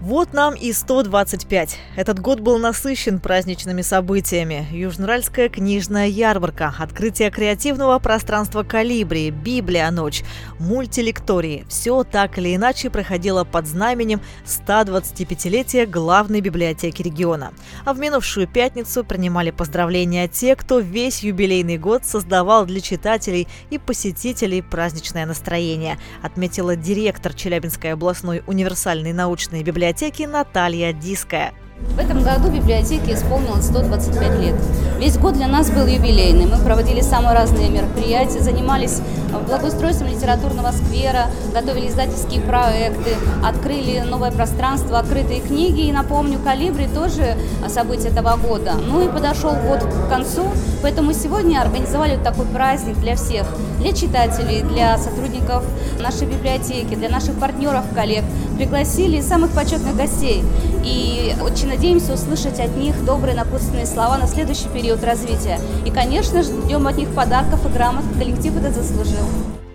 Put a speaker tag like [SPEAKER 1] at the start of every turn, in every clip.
[SPEAKER 1] Вот нам и 125. Этот год был насыщен праздничными событиями. Южноуральская книжная ярмарка, открытие креативного пространства «Калибри», Библия ночь, мультилектории. Все так или иначе проходило под знаменем 125-летия главной библиотеки региона. А в минувшую пятницу принимали поздравления те, кто весь юбилейный год создавал для читателей и посетителей праздничное настроение, отметила директор Челябинской областной универсальной научной библиотеки библиотеки Наталья Диская.
[SPEAKER 2] В этом году библиотеке исполнилось 125 лет. Весь год для нас был юбилейный. Мы проводили самые разные мероприятия, занимались благоустройством литературного сквера, готовили издательские проекты, открыли новое пространство, открытые книги. И напомню, «Калибри» тоже событие этого года. Ну и подошел год к концу, поэтому сегодня организовали вот такой праздник для всех, для читателей, для сотрудников нашей библиотеки, для наших партнеров, коллег. Пригласили самых почетных гостей. И очень надеемся услышать от них добрые напутственные слова на следующий период развития. И, конечно же, ждем от них подарков и грамот. Коллектив это заслужил.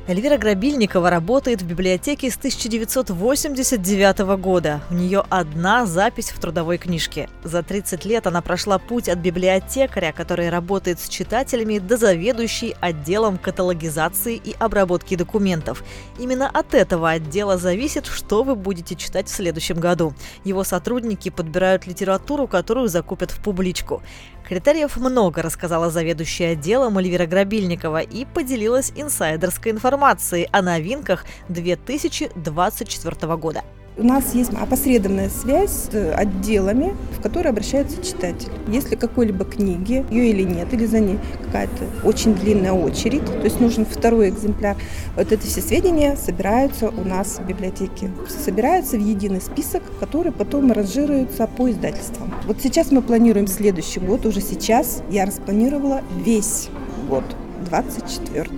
[SPEAKER 1] Эльвира Грабильникова работает в библиотеке с 1989 года. У нее одна запись в трудовой книжке. За 30 лет она прошла путь от библиотекаря, который работает с читателями, до заведующей отделом каталогизации и обработки документов. Именно от этого отдела зависит, что вы будете читать в следующем году. Его сотрудники подбирают литературу, которую закупят в публичку. Критериев много, рассказала заведующая отделом Эльвира Грабильникова и поделилась инсайдерской информацией о новинках 2024 года.
[SPEAKER 3] У нас есть опосредованная связь с отделами, в которые обращаются читатели. Если какой-либо книги, ее или нет, или за ней какая-то очень длинная очередь, то есть нужен второй экземпляр, вот эти все сведения собираются у нас в библиотеке. Собираются в единый список, который потом ранжируется по издательствам. Вот сейчас мы планируем следующий год, уже сейчас я распланировала весь год, 24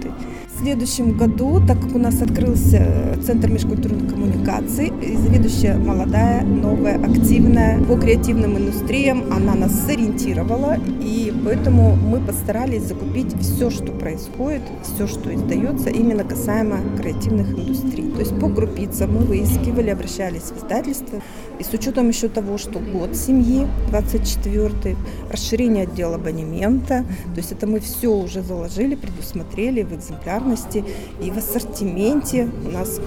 [SPEAKER 3] в следующем году, так как у нас открылся Центр межкультурных коммуникаций, заведующая молодая, новая, активная по креативным индустриям, она нас сориентировала, и поэтому мы постарались закупить все, что происходит, все, что издается, именно касаемо креативных индустрий. То есть по крупицам мы выискивали, обращались в издательство, и с учетом еще того, что год семьи, 24 расширение отдела абонемента, то есть это мы все уже заложили, предусмотрели в экземпляр популярности и в ассортименте. У нас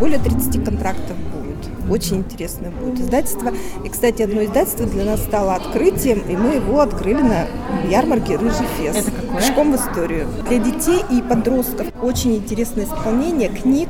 [SPEAKER 3] более 30 контрактов будет. Очень интересное будет издательство. И, кстати, одно издательство для нас стало открытием, и мы его открыли на ярмарке «Рыжий фест».
[SPEAKER 1] Это какое?
[SPEAKER 3] Пешком в историю. Для детей и подростков очень интересное исполнение книг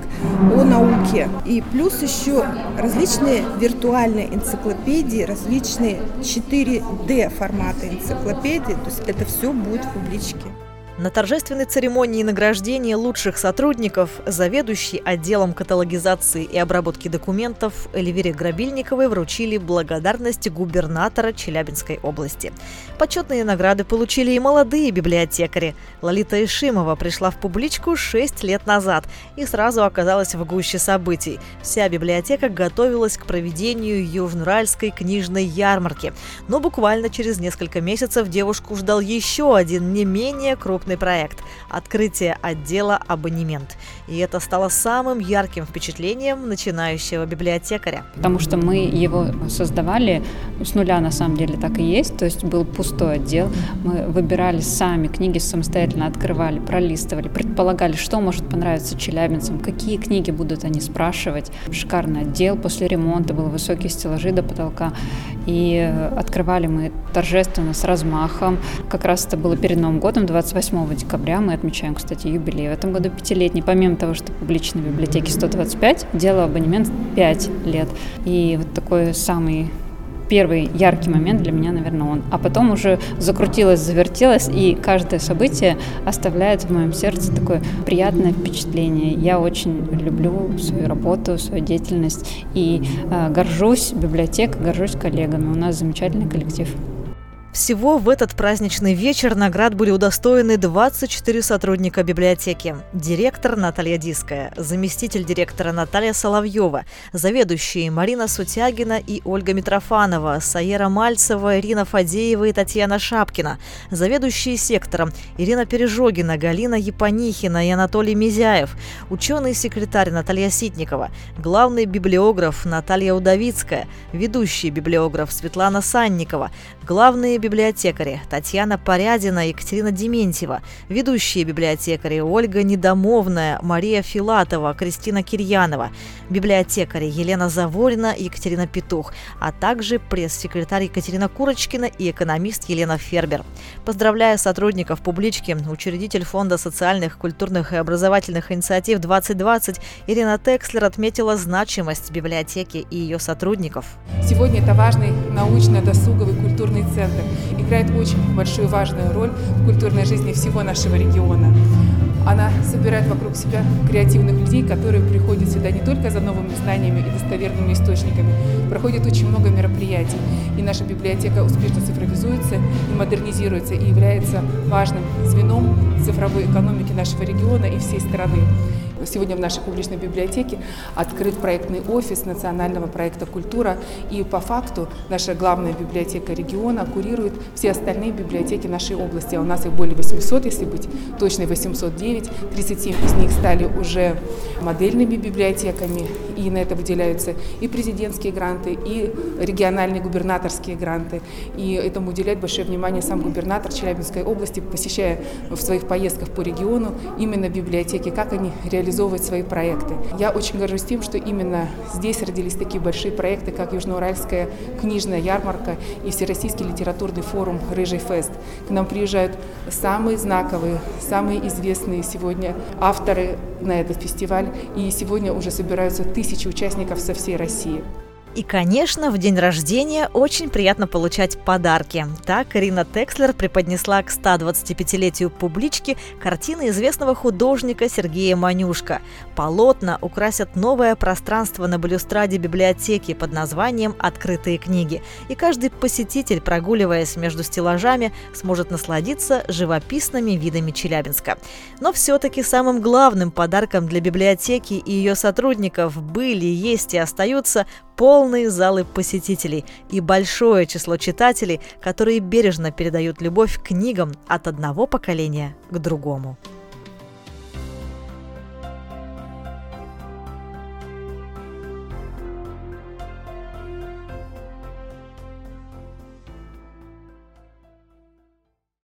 [SPEAKER 3] о науке. И плюс еще различные виртуальные энциклопедии, различные 4D форматы энциклопедии. То есть это все будет в публичке.
[SPEAKER 1] На торжественной церемонии награждения лучших сотрудников заведующий отделом каталогизации и обработки документов Эльвире Грабильниковой вручили благодарность губернатора Челябинской области. Почетные награды получили и молодые библиотекари. Лолита Ишимова пришла в публичку 6 лет назад и сразу оказалась в гуще событий. Вся библиотека готовилась к проведению Южноуральской книжной ярмарки. Но буквально через несколько месяцев девушку ждал еще один не менее крупный крупный проект – открытие отдела «Абонемент». И это стало самым ярким впечатлением начинающего библиотекаря.
[SPEAKER 4] Потому что мы его создавали с нуля, на самом деле, так и есть. То есть был пустой отдел. Мы выбирали сами книги, самостоятельно открывали, пролистывали, предполагали, что может понравиться челябинцам, какие книги будут они спрашивать. Шикарный отдел. После ремонта был высокие стеллажи до потолка. И открывали мы торжественно, с размахом. Как раз это было перед Новым годом, 28 8 декабря мы отмечаем, кстати, юбилей. В этом году пятилетний. Помимо того, что публичной библиотеки 125, дело абонемент 5 лет. И вот такой самый первый яркий момент для меня, наверное, он. А потом уже закрутилось, завертелось, и каждое событие оставляет в моем сердце такое приятное впечатление. Я очень люблю свою работу, свою деятельность и э, горжусь библиотекой, горжусь коллегами. У нас замечательный коллектив.
[SPEAKER 1] Всего в этот праздничный вечер наград были удостоены 24 сотрудника библиотеки. Директор Наталья Диская, заместитель директора Наталья Соловьева, заведующие Марина Сутягина и Ольга Митрофанова, Саера Мальцева, Ирина Фадеева и Татьяна Шапкина, заведующие сектором Ирина Пережогина, Галина Японихина и Анатолий Мизяев, ученый-секретарь Наталья Ситникова, главный библиограф Наталья Удовицкая, ведущий библиограф Светлана Санникова, главные библиотекари Татьяна Порядина и Екатерина Дементьева, ведущие библиотекари Ольга Недомовная, Мария Филатова, Кристина Кирьянова, библиотекари Елена Заворина Екатерина Петух, а также пресс-секретарь Екатерина Курочкина и экономист Елена Фербер. Поздравляя сотрудников публички, учредитель Фонда социальных, культурных и образовательных инициатив 2020 Ирина Текслер отметила значимость библиотеки и ее сотрудников.
[SPEAKER 5] Сегодня это важный научно-досуговый культурный центр, играет очень большую важную роль в культурной жизни всего нашего региона. Она собирает вокруг себя креативных людей, которые приходят сюда не только за новыми знаниями и достоверными источниками. Проходит очень много мероприятий, и наша библиотека успешно цифровизуется и модернизируется, и является важным звеном цифровой экономики нашего региона и всей страны. Сегодня в нашей публичной библиотеке открыт проектный офис национального проекта «Культура». И по факту наша главная библиотека региона курирует все остальные библиотеки нашей области. А у нас их более 800, если быть точной, 809. 37 из них стали уже модельными библиотеками. И на это выделяются и президентские гранты, и региональные губернаторские гранты. И этому уделяет большое внимание сам губернатор Челябинской области, посещая в своих поездках по региону именно библиотеки, как они реализуют реализовывать свои проекты. Я очень горжусь тем, что именно здесь родились такие большие проекты, как Южноуральская книжная ярмарка и Всероссийский литературный форум «Рыжий фест». К нам приезжают самые знаковые, самые известные сегодня авторы на этот фестиваль, и сегодня уже собираются тысячи участников со всей России.
[SPEAKER 1] И, конечно, в день рождения очень приятно получать подарки. Так Ирина Текслер преподнесла к 125-летию публички картины известного художника Сергея Манюшка. Полотна украсят новое пространство на балюстраде библиотеки под названием «Открытые книги». И каждый посетитель, прогуливаясь между стеллажами, сможет насладиться живописными видами Челябинска. Но все-таки самым главным подарком для библиотеки и ее сотрудников были, есть и остаются полные залы посетителей и большое число читателей, которые бережно передают любовь к книгам от одного поколения к другому.